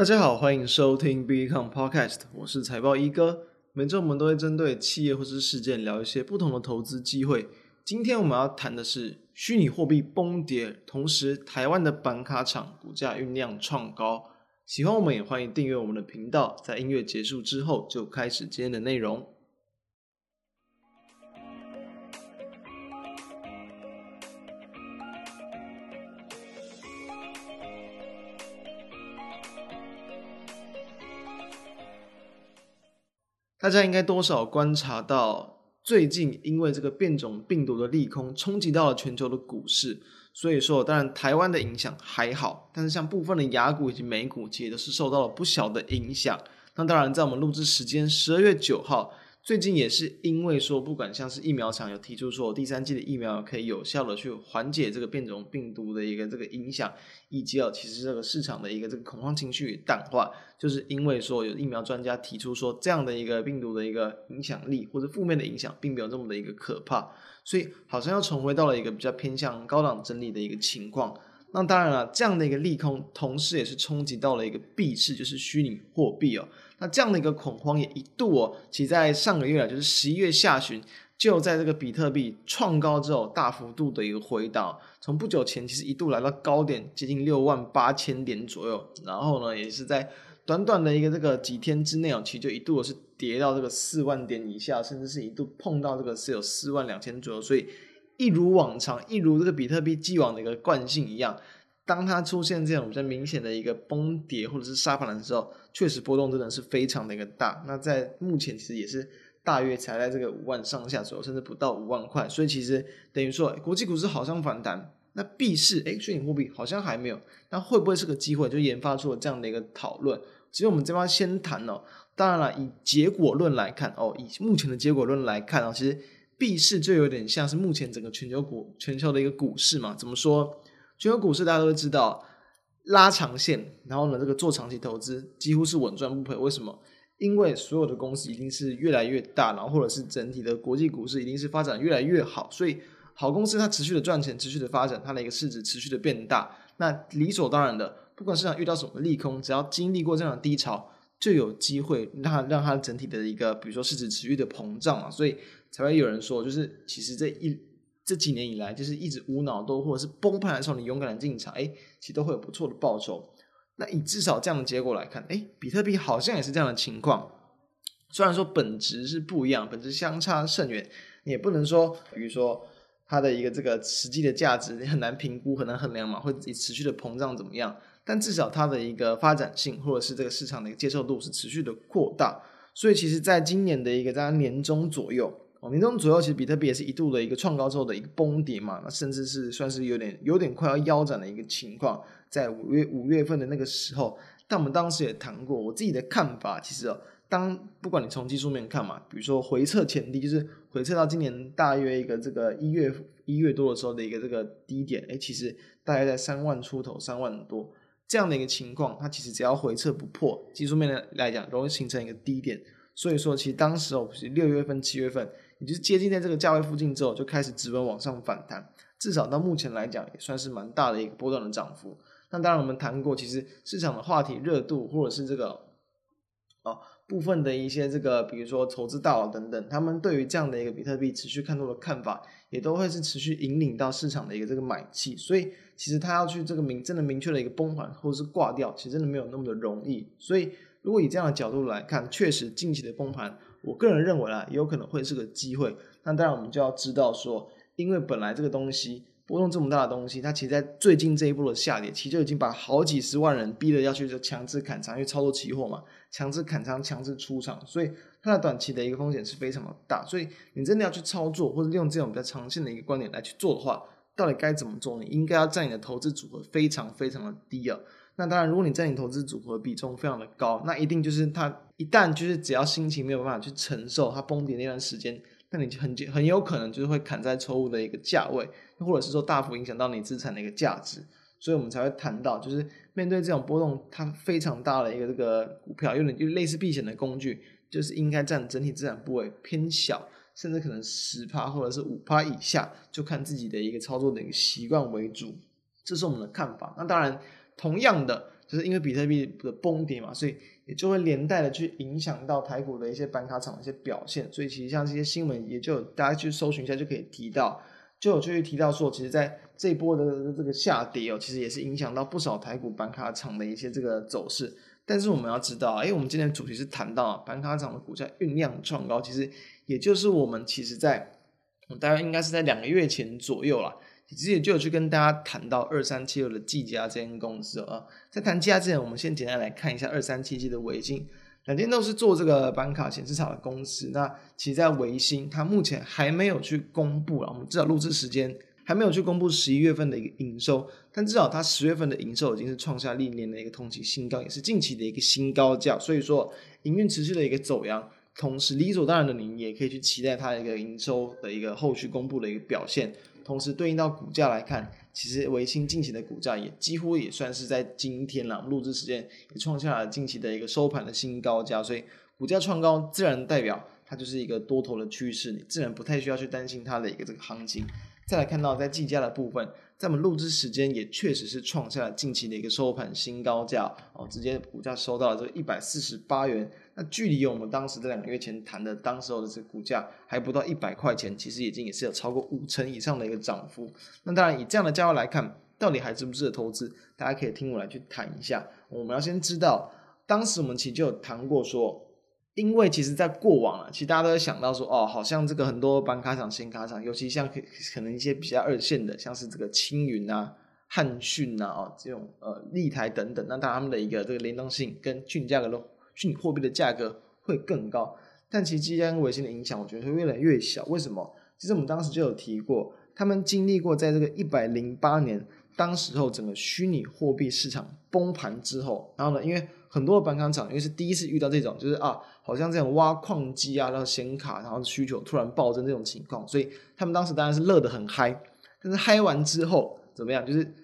大家好，欢迎收听 BECOM Podcast，我是财报一哥。每周我们都会针对企业或是事件聊一些不同的投资机会。今天我们要谈的是虚拟货币崩跌，同时台湾的板卡厂股价酝酿创高。喜欢我们也欢迎订阅我们的频道。在音乐结束之后，就开始今天的内容。大家应该多少观察到，最近因为这个变种病毒的利空冲击到了全球的股市，所以说当然台湾的影响还好，但是像部分的雅股以及美股其实都是受到了不小的影响。那当然，在我们录制时间十二月九号。最近也是因为说，不管像是疫苗厂有提出说，第三季的疫苗可以有效的去缓解这个变种病毒的一个这个影响，以及哦，其实这个市场的一个这个恐慌情绪淡化，就是因为说有疫苗专家提出说，这样的一个病毒的一个影响力或者负面的影响，并没有这么的一个可怕，所以好像又重回到了一个比较偏向高档整理的一个情况。那当然了，这样的一个利空，同时也是冲击到了一个币市，就是虚拟货币哦。那这样的一个恐慌也一度哦，其在上个月啊，就是十一月下旬，就在这个比特币创高之后，大幅度的一个回档。从不久前其实一度来到高点，接近六万八千点左右。然后呢，也是在短短的一个这个几天之内哦，其实就一度是跌到这个四万点以下，甚至是一度碰到这个是有四万两千左右，所以。一如往常，一如这个比特币既往的一个惯性一样，当它出现这种比较明显的一个崩跌或者是杀盘的时候，确实波动真的是非常的一个大。那在目前其实也是大约才在这个五万上下左右，甚至不到五万块。所以其实等于说，国际股市好像反弹，那币市诶，虚拟货币好像还没有。那会不会是个机会？就研发出了这样的一个讨论。其实我们这边先谈哦，当然了，以结果论来看哦，以目前的结果论来看哦，其实。币市就有点像是目前整个全球股全球的一个股市嘛？怎么说？全球股市大家都知道，拉长线，然后呢，这个做长期投资几乎是稳赚不赔。为什么？因为所有的公司一定是越来越大，然后或者是整体的国际股市一定是发展越来越好，所以好公司它持续的赚钱，持续的发展，它的一个市值持续的变大。那理所当然的，不管市场遇到什么利空，只要经历过这样的低潮，就有机会让它让它整体的一个，比如说市值持续的膨胀嘛。所以。才会有人说，就是其实这一这几年以来，就是一直无脑都或者是崩盘的时候，你勇敢的进场，哎，其实都会有不错的报酬。那以至少这样的结果来看，哎，比特币好像也是这样的情况。虽然说本质是不一样，本质相差甚远，也不能说，比如说它的一个这个实际的价值，你很难评估，很难衡量嘛，会持续的膨胀怎么样？但至少它的一个发展性，或者是这个市场的一个接受度是持续的扩大。所以其实在今年的一个在年中左右。哦，年中左右，其实比特币也是一度的一个创高之后的一个崩跌嘛，那甚至是算是有点有点快要腰斩的一个情况，在五月五月份的那个时候，但我们当时也谈过，我自己的看法，其实哦，当不管你从技术面看嘛，比如说回撤前低，就是回撤到今年大约一个这个一月一月多的时候的一个这个低点，诶，其实大概在三万出头，三万多这样的一个情况，它其实只要回撤不破，技术面的来讲，容易形成一个低点，所以说其实当时哦，是六月份七月份。也就接近在这个价位附近之后，就开始直奔往上反弹，至少到目前来讲，也算是蛮大的一个波段的涨幅。那当然，我们谈过，其实市场的话题热度，或者是这个哦部分的一些这个，比如说投资大佬等等，他们对于这样的一个比特币持续看多的看法，也都会是持续引领到市场的一个这个买气。所以，其实他要去这个明真的明确的一个崩盘，或者是挂掉，其实真的没有那么的容易。所以，如果以这样的角度来看，确实近期的崩盘。我个人认为啊，也有可能会是个机会。那当然，我们就要知道说，因为本来这个东西波动这么大的东西，它其实在最近这一波的下跌，其实就已经把好几十万人逼得要去就强制砍仓，因为操作期货嘛，强制砍仓、强制出场，所以它的短期的一个风险是非常的大。所以你真的要去操作，或者用这种比较长线的一个观点来去做的话，到底该怎么做？你应该要占你的投资组合非常非常的低啊。那当然，如果你在你投资组合比重非常的高，那一定就是它一旦就是只要心情没有办法去承受它崩跌那段时间，那你很很有可能就是会砍在错误的一个价位，或者是说大幅影响到你资产的一个价值。所以我们才会谈到，就是面对这种波动它非常大的一个这个股票，有点就类似避险的工具，就是应该占整体资产部位偏小，甚至可能十趴或者是五趴以下，就看自己的一个操作的一个习惯为主。这是我们的看法。那当然。同样的，就是因为比特币的崩跌嘛，所以也就会连带的去影响到台股的一些板卡厂的一些表现。所以其实像这些新闻，也就大家去搜寻一下就可以提到，就有就会提到说，其实在这一波的这个下跌哦，其实也是影响到不少台股板卡厂的一些这个走势。但是我们要知道，因为我们今天主题是谈到板卡厂的股价酝酿创高，其实也就是我们其实在大概应该是在两个月前左右啦。其实也就有去跟大家谈到二三七六的技嘉这间公司啊，在谈技嘉之前，我们先简单来看一下二三七七的微星，两间都是做这个板卡显示卡的公司。那其实，在微星，它目前还没有去公布了，我们至少录制时间还没有去公布十一月份的一个营收，但至少它十月份的营收已经是创下历年的一个同期新高，也是近期的一个新高价。所以说，营运持续的一个走扬，同时理所当然的，您也可以去期待它一个营收的一个后续公布的一个表现。同时对应到股价来看，其实微星近期的股价也几乎也算是在今天了，录制时间也创下了近期的一个收盘的新高价，所以股价创高自然代表它就是一个多头的趋势，你自然不太需要去担心它的一个这个行情。再来看到在计价的部分，在我们录制时间也确实是创下了近期的一个收盘新高价哦，直接股价收到了这一百四十八元。那距离我们当时这两个月前谈的当时候的这股价还不到一百块钱，其实已经也是有超过五成以上的一个涨幅。那当然以这样的价位来看，到底还值不值得投资？大家可以听我来去谈一下。我们要先知道，当时我们其实就有谈过说。因为其实，在过往啊，其实大家都会想到说，哦，好像这个很多板卡厂、新卡厂，尤其像可可能一些比较二线的，像是这个青云啊、汉讯呐，哦，这种呃立台等等，那当然他们的一个这个联动性跟虚拟价格的虚拟货币的价格会更高。但其实技嘉跟微星的影响，我觉得会越来越小。为什么？其实我们当时就有提过，他们经历过在这个一百零八年，当时候整个虚拟货币市场崩盘之后，然后呢，因为很多的板卡厂因为是第一次遇到这种，就是啊，好像这种挖矿机啊，然后显卡，然后需求突然暴增这种情况，所以他们当时当然是乐得很嗨。但是嗨完之后怎么样？就是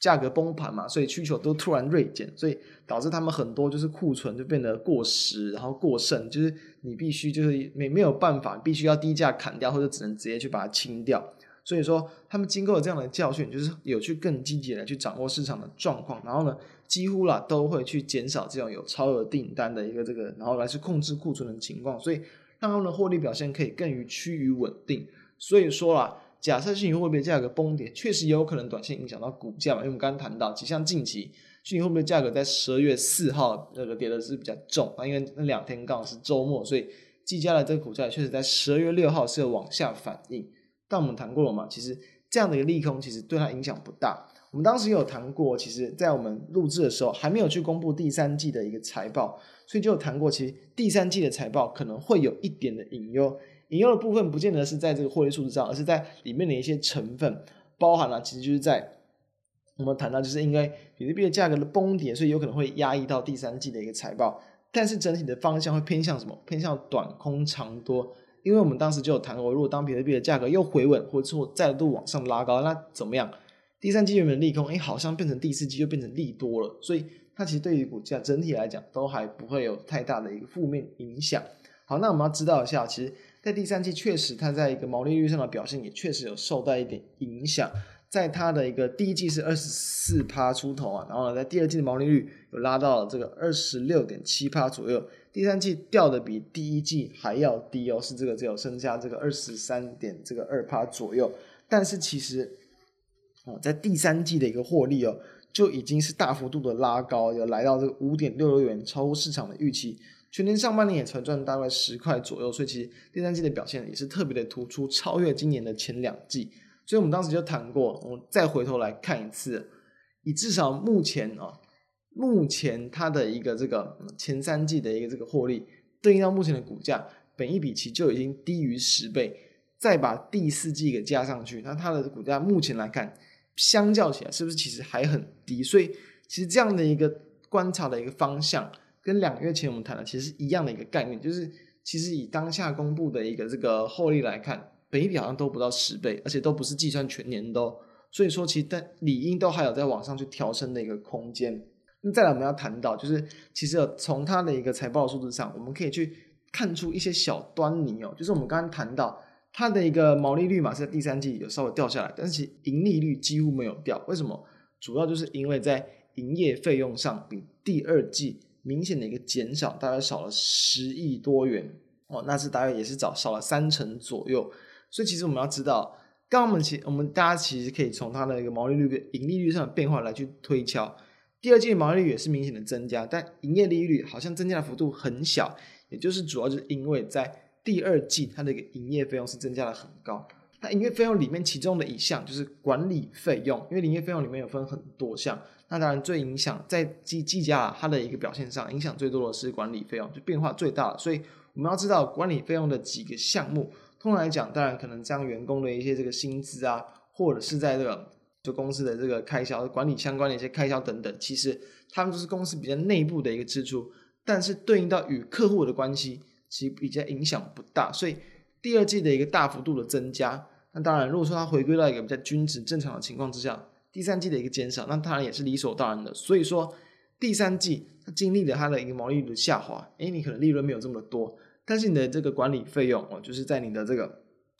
价格崩盘嘛，所以需求都突然锐减，所以导致他们很多就是库存就变得过时，然后过剩，就是你必须就是没没有办法，必须要低价砍掉，或者只能直接去把它清掉。所以说，他们经过了这样的教训，就是有去更积极的去掌握市场的状况，然后呢，几乎啦都会去减少这种有超额订单的一个这个，然后来去控制库存的情况，所以让他们的获利表现可以更于趋于稳定。所以说啦，假设虚拟货币价格崩跌，确实有可能短线影响到股价嘛，因为我们刚刚谈到，其实像近期虚拟货币的价格在十二月四号那个跌的是比较重啊，因为那两天刚好是周末，所以技嘉的这个股价确实在十二月六号是有往下反应。但我们谈过了嘛，其实这样的一个利空其实对它影响不大。我们当时有谈过，其实，在我们录制的时候还没有去公布第三季的一个财报，所以就有谈过，其实第三季的财报可能会有一点的隐忧。引用的部分不见得是在这个获利数字上，而是在里面的一些成分，包含了其实就是在我们谈到，就是因为比特币的价格的崩跌，所以有可能会压抑到第三季的一个财报。但是整体的方向会偏向什么？偏向短空长多。因为我们当时就有谈过，如果当比特币的价格又回稳，或者说再度往上拉高，那怎么样？第三季原本利空，哎，好像变成第四季又变成利多了，所以它其实对于股价整体来讲都还不会有太大的一个负面影响。好，那我们要知道一下，其实，在第三季确实它在一个毛利率上的表现也确实有受到一点影响。在它的一个第一季是二十四趴出头啊，然后呢，在第二季的毛利率有拉到了这个二十六点七趴左右，第三季掉的比第一季还要低哦，是这个只有剩下这个二十三点这个二趴左右，但是其实哦，在第三季的一个获利哦，就已经是大幅度的拉高，有来到这个五点六六元，超乎市场的预期，全年上半年也才赚大概十块左右，所以其实第三季的表现也是特别的突出，超越今年的前两季。所以我们当时就谈过，我再回头来看一次，以至少目前啊，目前它的一个这个前三季的一个这个获利，对应到目前的股价，本益比其就已经低于十倍，再把第四季给加上去，那它的股价目前来看，相较起来是不是其实还很低？所以其实这样的一个观察的一个方向，跟两个月前我们谈的其实是一样的一个概念，就是其实以当下公布的一个这个获利来看。本一比好像都不到十倍，而且都不是计算全年都，所以说其实但理应都还有在往上去调升的一个空间。那再来我们要谈到，就是其实从它的一个财报数字上，我们可以去看出一些小端倪哦。就是我们刚刚谈到它的一个毛利率嘛，是在第三季有稍微掉下来，但是其盈利率几乎没有掉。为什么？主要就是因为在营业费用上比第二季明显的一个减少，大概少了十亿多元哦，那是大概也是少少了三成左右。所以其实我们要知道，刚刚我们其我们大家其实可以从它的一个毛利率跟盈利率上的变化来去推敲。第二季的毛利率也是明显的增加，但营业利率好像增加的幅度很小，也就是主要就是因为在第二季它的一个营业费用是增加的很高。那营业费用里面其中的一项就是管理费用，因为营业费用里面有分很多项，那当然最影响在计计价它的一个表现上，影响最多的是管理费用，就变化最大。所以我们要知道管理费用的几个项目，通常来讲，当然可能将员工的一些这个薪资啊，或者是在这个。就公司的这个开销、管理相关的一些开销等等，其实他们都是公司比较内部的一个支出，但是对应到与客户的关系，其实比较影响不大。所以第二季的一个大幅度的增加，那当然如果说它回归到一个比较均值正常的情况之下，第三季的一个减少，那当然也是理所当然的。所以说第三季它经历了它的一个毛利率的下滑，诶，你可能利润没有这么多，但是你的这个管理费用哦，就是在你的这个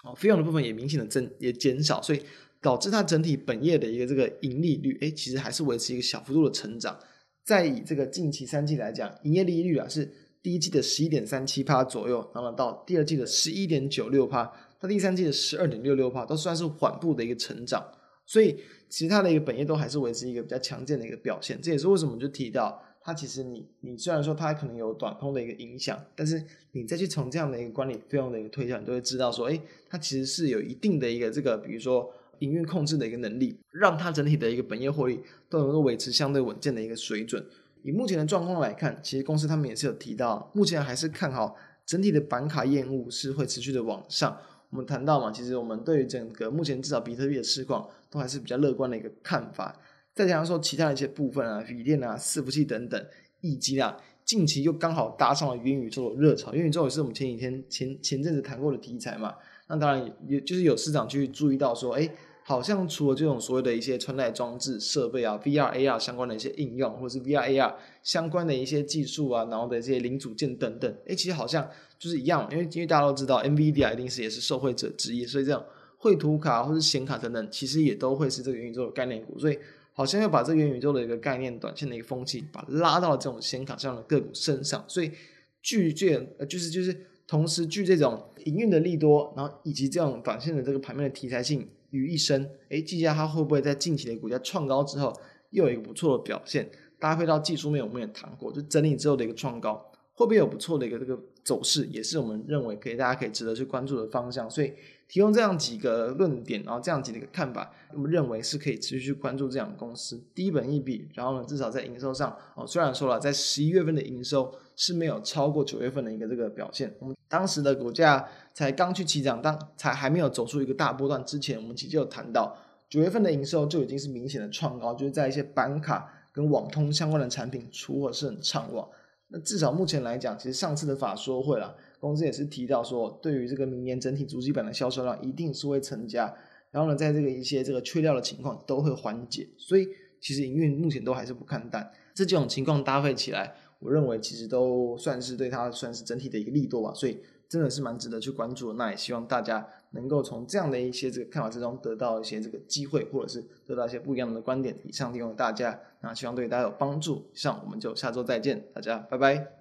哦费用的部分也明显的增也减少，所以。导致它整体本业的一个这个盈利率，诶，其实还是维持一个小幅度的成长。再以这个近期三季来讲，营业利率啊是第一季的十一点三七趴左右，然后到第二季的十一点九六趴，到第三季的十二点六六趴，都算是缓步的一个成长。所以其他的一个本业都还是维持一个比较强健的一个表现。这也是为什么就提到它其实你你虽然说它可能有短空的一个影响，但是你再去从这样的一个管理费用的一个推算，你都会知道说，诶，它其实是有一定的一个这个，比如说。营运控制的一个能力，让它整体的一个本业获利都能够维持相对稳健的一个水准。以目前的状况来看，其实公司他们也是有提到，目前还是看好整体的板卡业务是会持续的往上。我们谈到嘛，其实我们对于整个目前至少比特币的市况都还是比较乐观的一个看法。再加上说其他的一些部分啊，锂电啊、伺服器等等，以及啊近期又刚好搭上了元宇宙的热潮。元宇宙也是我们前几天前前阵子谈过的题材嘛。那当然也就是有市场去注意到说，哎。好像除了这种所谓的一些穿戴装置设备啊，VR、AR 相关的一些应用，或者是 VR、AR 相关的一些技术啊，然后的这些零组件等等，诶，其实好像就是一样，因为因为大家都知道，NVIDIA 一定是也是受惠者之一，所以这种绘图卡或者显卡等等，其实也都会是这个元宇宙的概念股，所以好像要把这个元宇宙的一个概念、短线的一个风气，把拉到了这种显卡这样的个股身上，所以具这呃就是就是同时具这种营运的利多，然后以及这种短线的这个盘面的题材性。于一身，诶，技嘉它会不会在近期的股价创高之后，又有一个不错的表现？搭配到技术面，我们也谈过，就整理之后的一个创高，会不会有不错的一个这个走势？也是我们认为可以大家可以值得去关注的方向。所以提供这样几个论点，然后这样几个看法，我们认为是可以持续去关注这样的公司，低本益比，然后呢，至少在营收上，哦，虽然说了在十一月份的营收。是没有超过九月份的一个这个表现。我们当时的股价才刚去起涨，当才还没有走出一个大波段之前，我们其实就有谈到九月份的营收就已经是明显的创高，就是在一些板卡跟网通相关的产品出货是很畅旺。那至少目前来讲，其实上次的法说会啦，公司也是提到说，对于这个明年整体主机板的销售量一定是会增加，然后呢，在这个一些这个缺料的情况都会缓解，所以其实营运目前都还是不看淡。这几种情况搭配起来。我认为其实都算是对它算是整体的一个力度吧，所以真的是蛮值得去关注。那也希望大家能够从这样的一些这个看法之中得到一些这个机会，或者是得到一些不一样的观点。以上提供给大家，那希望对大家有帮助。以上我们就下周再见，大家拜拜。